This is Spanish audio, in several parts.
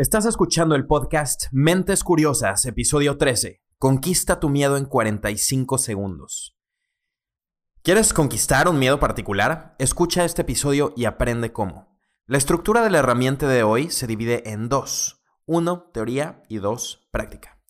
Estás escuchando el podcast Mentes Curiosas, episodio 13. Conquista tu miedo en 45 segundos. ¿Quieres conquistar un miedo particular? Escucha este episodio y aprende cómo. La estructura de la herramienta de hoy se divide en dos. Uno, teoría y dos, práctica.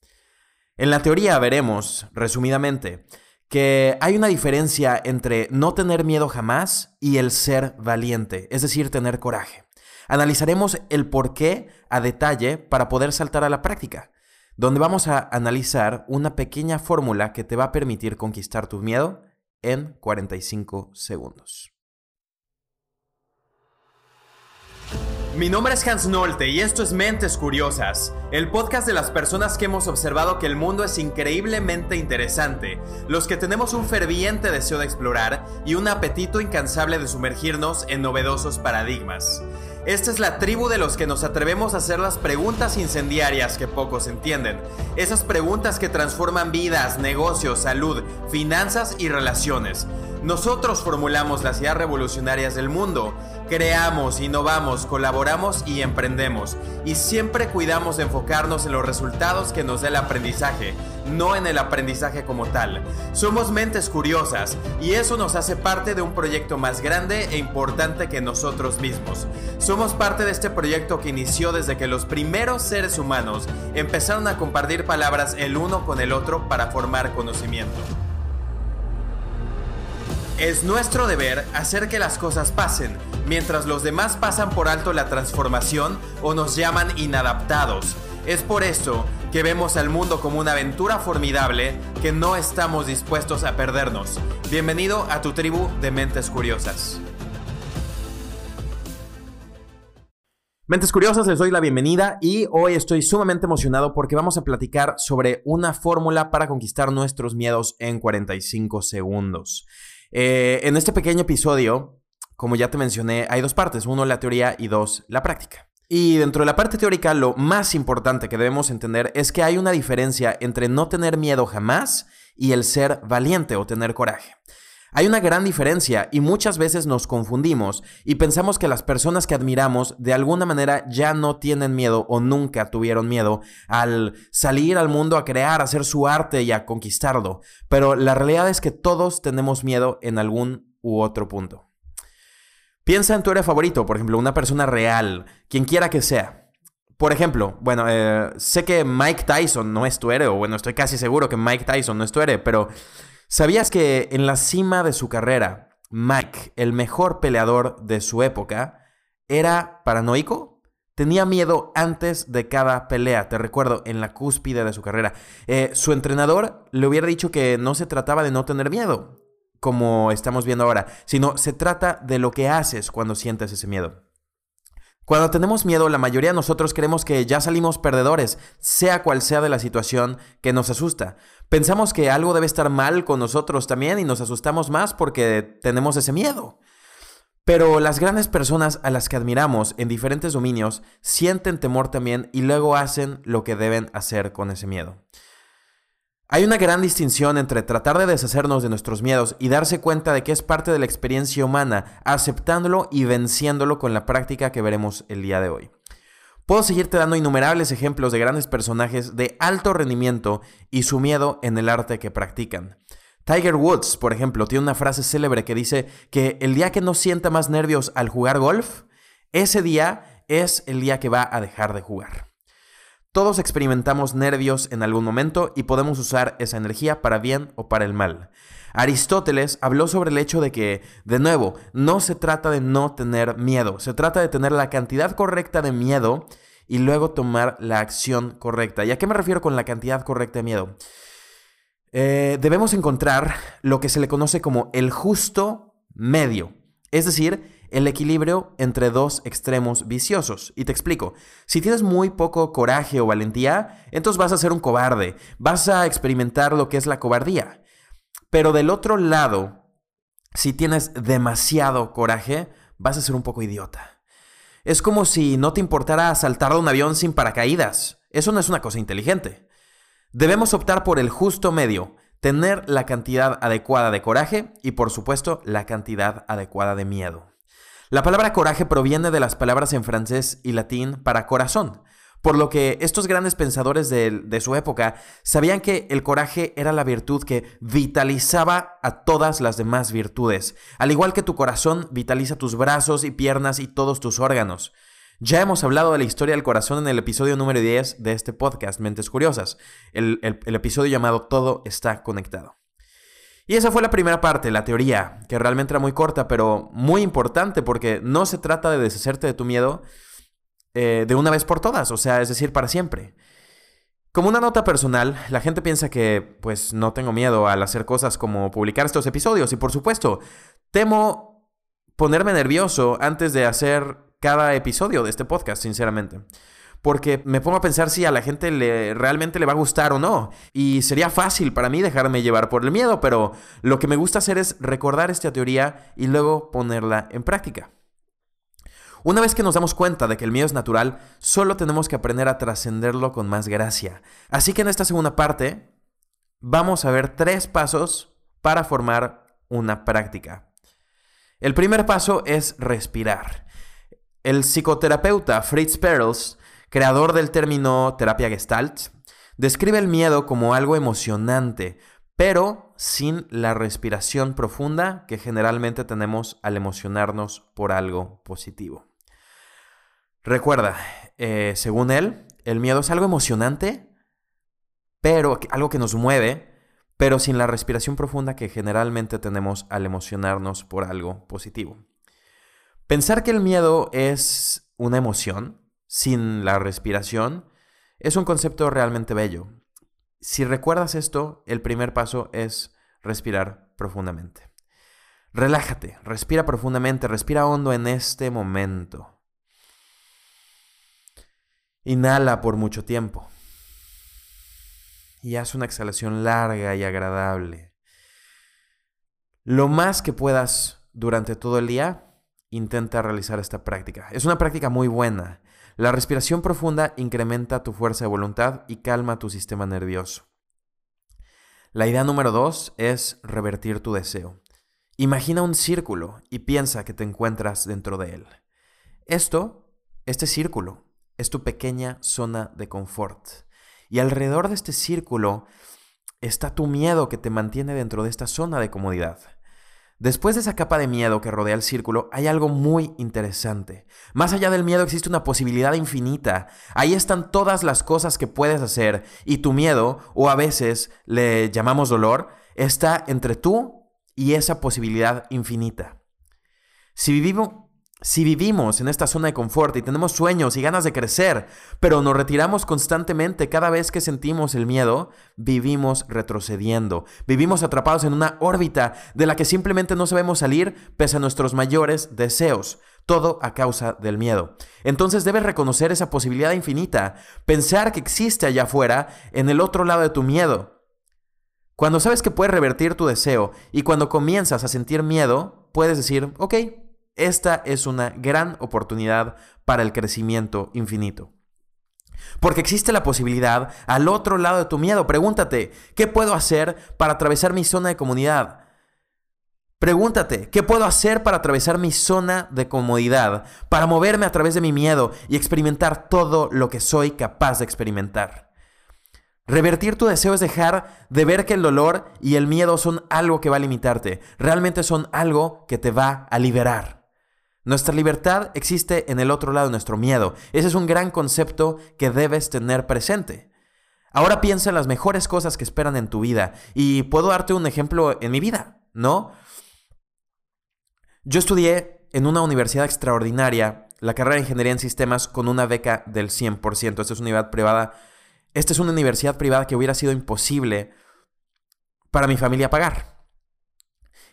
En la teoría veremos, resumidamente, que hay una diferencia entre no tener miedo jamás y el ser valiente, es decir, tener coraje. Analizaremos el por qué a detalle para poder saltar a la práctica, donde vamos a analizar una pequeña fórmula que te va a permitir conquistar tu miedo en 45 segundos. Mi nombre es Hans Nolte y esto es Mentes Curiosas, el podcast de las personas que hemos observado que el mundo es increíblemente interesante, los que tenemos un ferviente deseo de explorar y un apetito incansable de sumergirnos en novedosos paradigmas. Esta es la tribu de los que nos atrevemos a hacer las preguntas incendiarias que pocos entienden. Esas preguntas que transforman vidas, negocios, salud, finanzas y relaciones. Nosotros formulamos las ideas revolucionarias del mundo. Creamos, innovamos, colaboramos y emprendemos. Y siempre cuidamos de enfocarnos en los resultados que nos da el aprendizaje, no en el aprendizaje como tal. Somos mentes curiosas y eso nos hace parte de un proyecto más grande e importante que nosotros mismos. Somos parte de este proyecto que inició desde que los primeros seres humanos empezaron a compartir palabras el uno con el otro para formar conocimiento. Es nuestro deber hacer que las cosas pasen, mientras los demás pasan por alto la transformación o nos llaman inadaptados. Es por eso que vemos al mundo como una aventura formidable que no estamos dispuestos a perdernos. Bienvenido a tu tribu de mentes curiosas. Mentes Curiosas, les doy la bienvenida y hoy estoy sumamente emocionado porque vamos a platicar sobre una fórmula para conquistar nuestros miedos en 45 segundos. Eh, en este pequeño episodio, como ya te mencioné, hay dos partes. Uno, la teoría y dos, la práctica. Y dentro de la parte teórica, lo más importante que debemos entender es que hay una diferencia entre no tener miedo jamás y el ser valiente o tener coraje. Hay una gran diferencia y muchas veces nos confundimos y pensamos que las personas que admiramos de alguna manera ya no tienen miedo o nunca tuvieron miedo al salir al mundo a crear, a hacer su arte y a conquistarlo. Pero la realidad es que todos tenemos miedo en algún u otro punto. Piensa en tu héroe favorito, por ejemplo, una persona real, quien quiera que sea. Por ejemplo, bueno, eh, sé que Mike Tyson no es tu héroe, o bueno, estoy casi seguro que Mike Tyson no es tu héroe, pero ¿Sabías que en la cima de su carrera, Mike, el mejor peleador de su época, era paranoico? Tenía miedo antes de cada pelea, te recuerdo, en la cúspide de su carrera. Eh, su entrenador le hubiera dicho que no se trataba de no tener miedo, como estamos viendo ahora, sino se trata de lo que haces cuando sientes ese miedo. Cuando tenemos miedo, la mayoría de nosotros creemos que ya salimos perdedores, sea cual sea de la situación que nos asusta. Pensamos que algo debe estar mal con nosotros también y nos asustamos más porque tenemos ese miedo. Pero las grandes personas a las que admiramos en diferentes dominios sienten temor también y luego hacen lo que deben hacer con ese miedo. Hay una gran distinción entre tratar de deshacernos de nuestros miedos y darse cuenta de que es parte de la experiencia humana, aceptándolo y venciéndolo con la práctica que veremos el día de hoy. Puedo seguirte dando innumerables ejemplos de grandes personajes de alto rendimiento y su miedo en el arte que practican. Tiger Woods, por ejemplo, tiene una frase célebre que dice que el día que no sienta más nervios al jugar golf, ese día es el día que va a dejar de jugar. Todos experimentamos nervios en algún momento y podemos usar esa energía para bien o para el mal. Aristóteles habló sobre el hecho de que, de nuevo, no se trata de no tener miedo, se trata de tener la cantidad correcta de miedo y luego tomar la acción correcta. ¿Y a qué me refiero con la cantidad correcta de miedo? Eh, debemos encontrar lo que se le conoce como el justo medio, es decir, el equilibrio entre dos extremos viciosos. Y te explico, si tienes muy poco coraje o valentía, entonces vas a ser un cobarde, vas a experimentar lo que es la cobardía. Pero del otro lado, si tienes demasiado coraje, vas a ser un poco idiota. Es como si no te importara saltar de un avión sin paracaídas. Eso no es una cosa inteligente. Debemos optar por el justo medio, tener la cantidad adecuada de coraje y por supuesto la cantidad adecuada de miedo. La palabra coraje proviene de las palabras en francés y latín para corazón. Por lo que estos grandes pensadores de, su época sabían que el coraje era la virtud que vitalizaba a todas las demás virtudes, al igual que tu corazón vitaliza tus brazos y piernas y todos tus órganos. Ya hemos hablado de la historia del corazón en el episodio número 10 de este podcast, Mentes Curiosas, el, el episodio llamado Todo está conectado. Y esa fue la primera parte, la teoría, que realmente era muy corta, pero muy importante porque no se trata de deshacerte de tu miedo eh, de una vez por todas, o sea, es decir, para siempre. Como una nota personal, la gente piensa que pues no tengo miedo al hacer cosas como publicar estos episodios y por supuesto, temo ponerme nervioso antes de hacer cada episodio de este podcast, sinceramente porque me pongo a pensar si a la gente le, realmente le va a gustar o no. Y sería fácil para mí dejarme llevar por el miedo, pero lo que me gusta hacer es recordar esta teoría y luego ponerla en práctica. Una vez que nos damos cuenta de que el miedo es natural, solo tenemos que aprender a trascenderlo con más gracia. Así que en esta segunda parte vamos a ver tres pasos para formar una práctica. El primer paso es respirar. El psicoterapeuta Fritz Perls creador del término terapia gestalt, describe el miedo como algo emocionante, pero sin la respiración profunda que generalmente tenemos al emocionarnos por algo positivo. Recuerda, eh, según él, el miedo es algo emocionante, pero algo que nos mueve, pero sin la respiración profunda que generalmente tenemos al emocionarnos por algo positivo. Pensar que el miedo es una emoción sin la respiración, es un concepto realmente bello. Si recuerdas esto, el primer paso es respirar profundamente. Relájate, respira profundamente, respira hondo en este momento. Inhala por mucho tiempo. Y haz una exhalación larga y agradable. Lo más que puedas durante todo el día, intenta realizar esta práctica. Es una práctica muy buena. La respiración profunda incrementa tu fuerza de voluntad y calma tu sistema nervioso. La idea número dos es revertir tu deseo. Imagina un círculo y piensa que te encuentras dentro de él. Esto, este círculo, es tu pequeña zona de confort. Y alrededor de este círculo está tu miedo que te mantiene dentro de esta zona de comodidad. Después de esa capa de miedo que rodea el círculo, hay algo muy interesante. Más allá del miedo existe una posibilidad infinita. Ahí están todas las cosas que puedes hacer y tu miedo, o a veces le llamamos dolor, está entre tú y esa posibilidad infinita. Si vivimos, si vivimos en esta zona de confort y tenemos sueños y ganas de crecer, pero nos retiramos constantemente cada vez que sentimos el miedo, vivimos retrocediendo, vivimos atrapados en una órbita de la que simplemente no sabemos salir pese a nuestros mayores deseos, todo a causa del miedo. Entonces debes reconocer esa posibilidad infinita, pensar que existe allá afuera, en el otro lado de tu miedo. Cuando sabes que puedes revertir tu deseo y cuando comienzas a sentir miedo, puedes decir, ok, esta es una gran oportunidad para el crecimiento infinito. Porque existe la posibilidad al otro lado de tu miedo. Pregúntate, ¿qué puedo hacer para atravesar mi zona de comunidad? Pregúntate, ¿qué puedo hacer para atravesar mi zona de comodidad? Para moverme a través de mi miedo y experimentar todo lo que soy capaz de experimentar. Revertir tu deseo es dejar de ver que el dolor y el miedo son algo que va a limitarte. Realmente son algo que te va a liberar. Nuestra libertad existe en el otro lado de nuestro miedo. Ese es un gran concepto que debes tener presente. Ahora piensa en las mejores cosas que esperan en tu vida. Y puedo darte un ejemplo en mi vida, ¿no? Yo estudié en una universidad extraordinaria la carrera de Ingeniería en Sistemas con una beca del 100%. Esta es una universidad privada. Esta es una universidad privada que hubiera sido imposible para mi familia pagar.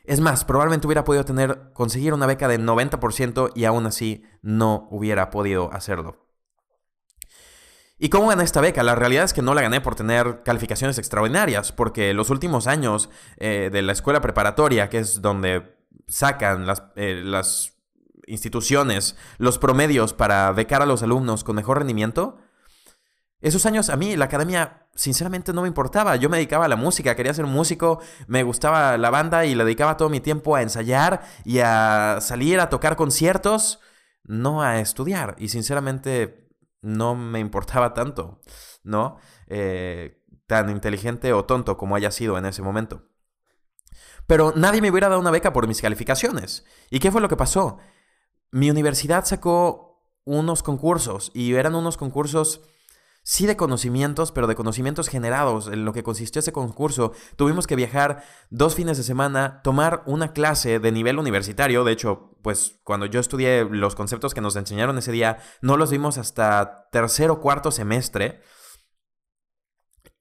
Es más, probablemente hubiera podido tener, conseguir una beca de 90% y aún así no hubiera podido hacerlo. ¿Y cómo gané esta beca? La realidad es que no la gané por tener calificaciones extraordinarias, porque los últimos años eh, de la escuela preparatoria, que es donde sacan las, eh, las instituciones los promedios para becar a los alumnos con mejor rendimiento, esos años a mí la academia sinceramente no me importaba. Yo me dedicaba a la música, quería ser músico, me gustaba la banda y le dedicaba todo mi tiempo a ensayar y a salir a tocar conciertos, no a estudiar. Y sinceramente no me importaba tanto, ¿no? Eh, tan inteligente o tonto como haya sido en ese momento. Pero nadie me hubiera dado una beca por mis calificaciones. ¿Y qué fue lo que pasó? Mi universidad sacó unos concursos y eran unos concursos sí de conocimientos, pero de conocimientos generados. En lo que consistió ese concurso, tuvimos que viajar dos fines de semana, tomar una clase de nivel universitario. De hecho, pues cuando yo estudié los conceptos que nos enseñaron ese día, no los vimos hasta tercer o cuarto semestre.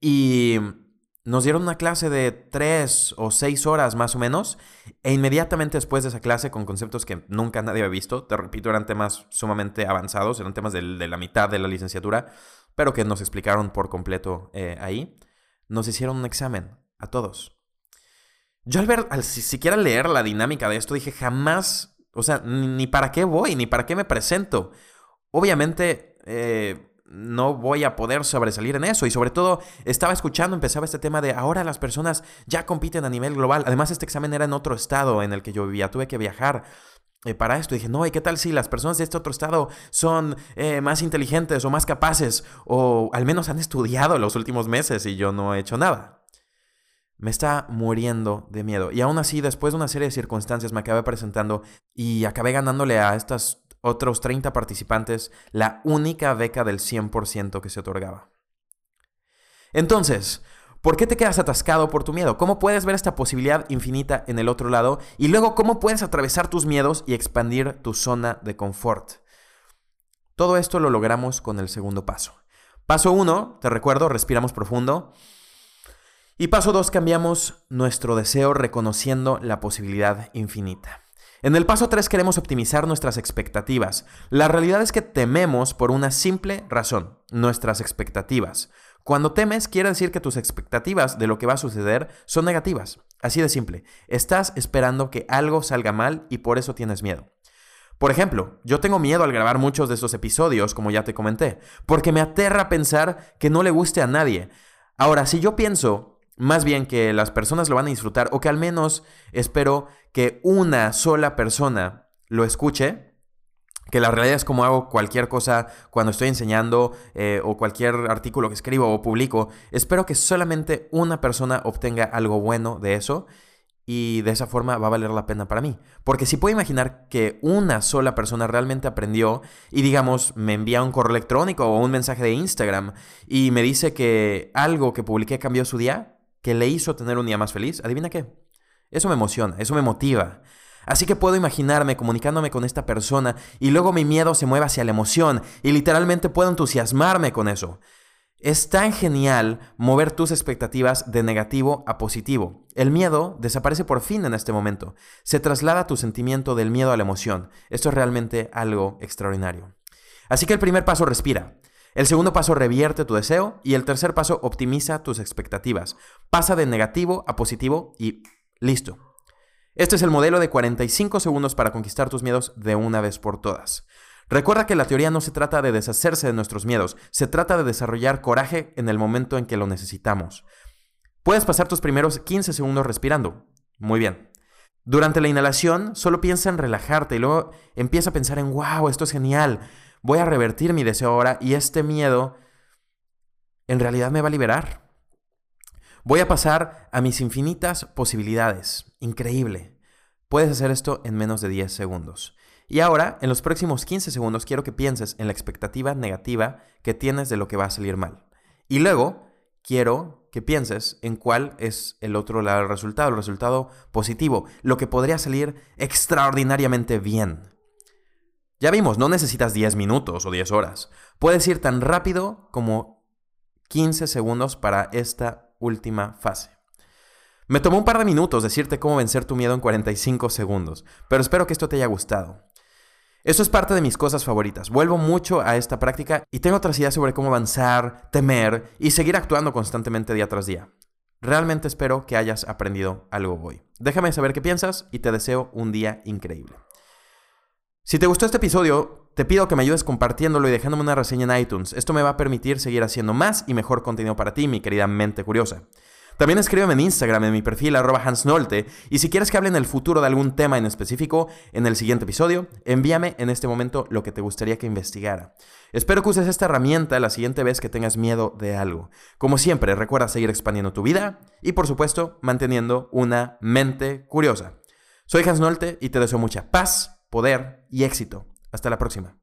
Y nos dieron una clase de tres o seis horas más o menos, e inmediatamente después de esa clase, con conceptos que nunca nadie había visto, te repito, eran temas sumamente avanzados, eran temas de, la mitad de la licenciatura, pero que nos explicaron por completo eh, ahí, nos hicieron un examen a todos. Yo al ver, al siquiera leer la dinámica de esto, dije, jamás, o sea, ni, para qué voy, ni para qué me presento. Obviamente, eh, no voy a poder sobresalir en eso. Y sobre todo, estaba escuchando, empezaba este tema de ahora las personas ya compiten a nivel global. Además, este examen era en otro estado en el que yo vivía, tuve que viajar. Eh, para esto dije, no, ¿y qué tal si las personas de este otro estado son eh, más inteligentes o más capaces o al menos han estudiado los últimos meses y yo no he hecho nada? Me está muriendo de miedo. Y aún así, después de una serie de circunstancias, me acabé presentando y acabé ganándole a estas otros 30 participantes la única beca del 100% que se otorgaba. Entonces, ¿por qué te quedas atascado por tu miedo? ¿Cómo puedes ver esta posibilidad infinita en el otro lado? Y luego, ¿cómo puedes atravesar tus miedos y expandir tu zona de confort? Todo esto lo logramos con el segundo paso. Paso 1, te recuerdo, respiramos profundo. Y paso 2, cambiamos nuestro deseo reconociendo la posibilidad infinita. En el paso 3 queremos optimizar nuestras expectativas. La realidad es que tememos por una simple razón, nuestras expectativas. Cuando temes quiere decir que tus expectativas de lo que va a suceder son negativas. Así de simple. Estás esperando que algo salga mal y por eso tienes miedo. Por ejemplo, yo tengo miedo al grabar muchos de esos episodios, como ya te comenté, porque me aterra pensar que no le guste a nadie. Ahora, si yo pienso más bien que las personas lo van a disfrutar o que al menos espero que una sola persona lo escuche. Que la realidad es como hago cualquier cosa cuando estoy enseñando eh, o cualquier artículo que escribo o publico. Espero que solamente una persona obtenga algo bueno de eso y de esa forma va a valer la pena para mí. Porque si puedo imaginar que una sola persona realmente aprendió y digamos me envía un correo electrónico o un mensaje de Instagram y me dice que algo que publiqué cambió su día, que le hizo tener un día más feliz, adivina qué. Eso me emociona, eso me motiva. Así que puedo imaginarme comunicándome con esta persona y luego mi miedo se mueve hacia la emoción y literalmente puedo entusiasmarme con eso. Es tan genial mover tus expectativas de negativo a positivo. El miedo desaparece por fin en este momento. Se traslada tu sentimiento del miedo a la emoción. Esto es realmente algo extraordinario. Así que el primer paso respira. El segundo paso revierte tu deseo y el tercer paso optimiza tus expectativas. Pasa de negativo a positivo y listo. Este es el modelo de 45 segundos para conquistar tus miedos de una vez por todas. Recuerda que la teoría no se trata de deshacerse de nuestros miedos, se trata de desarrollar coraje en el momento en que lo necesitamos. Puedes pasar tus primeros 15 segundos respirando. Muy bien. Durante la inhalación, solo piensa en relajarte y luego empieza a pensar en, wow, esto es genial voy a revertir mi deseo ahora y este miedo en realidad me va a liberar. Voy a pasar a mis infinitas posibilidades. Increíble. Puedes hacer esto en menos de 10 segundos. Y ahora, en los próximos 15 segundos, quiero que pienses en la expectativa negativa que tienes de lo que va a salir mal. Y luego, quiero que pienses en cuál es el otro lado del resultado, el resultado positivo, lo que podría salir extraordinariamente bien. Ya vimos, no necesitas 10 minutos o 10 horas. Puedes ir tan rápido como 15 segundos para esta última fase. Me tomó un par de minutos decirte cómo vencer tu miedo en 45 segundos, pero espero que esto te haya gustado. Esto es parte de mis cosas favoritas. Vuelvo mucho a esta práctica y tengo otras ideas sobre cómo avanzar, temer y seguir actuando constantemente día tras día. Realmente espero que hayas aprendido algo hoy. Déjame saber qué piensas y te deseo un día increíble. Si te gustó este episodio, te pido que me ayudes compartiéndolo y dejándome una reseña en iTunes. Esto me va a permitir seguir haciendo más y mejor contenido para ti, mi querida mente curiosa. También escríbeme en Instagram en mi perfil arroba hansnolte y si quieres que hable en el futuro de algún tema en específico en el siguiente episodio, envíame en este momento lo que te gustaría que investigara. Espero que uses esta herramienta la siguiente vez que tengas miedo de algo. Como siempre, recuerda seguir expandiendo tu vida y por supuesto manteniendo una mente curiosa. Soy Hans Nolte y te deseo mucha paz, poder y éxito. Hasta la próxima.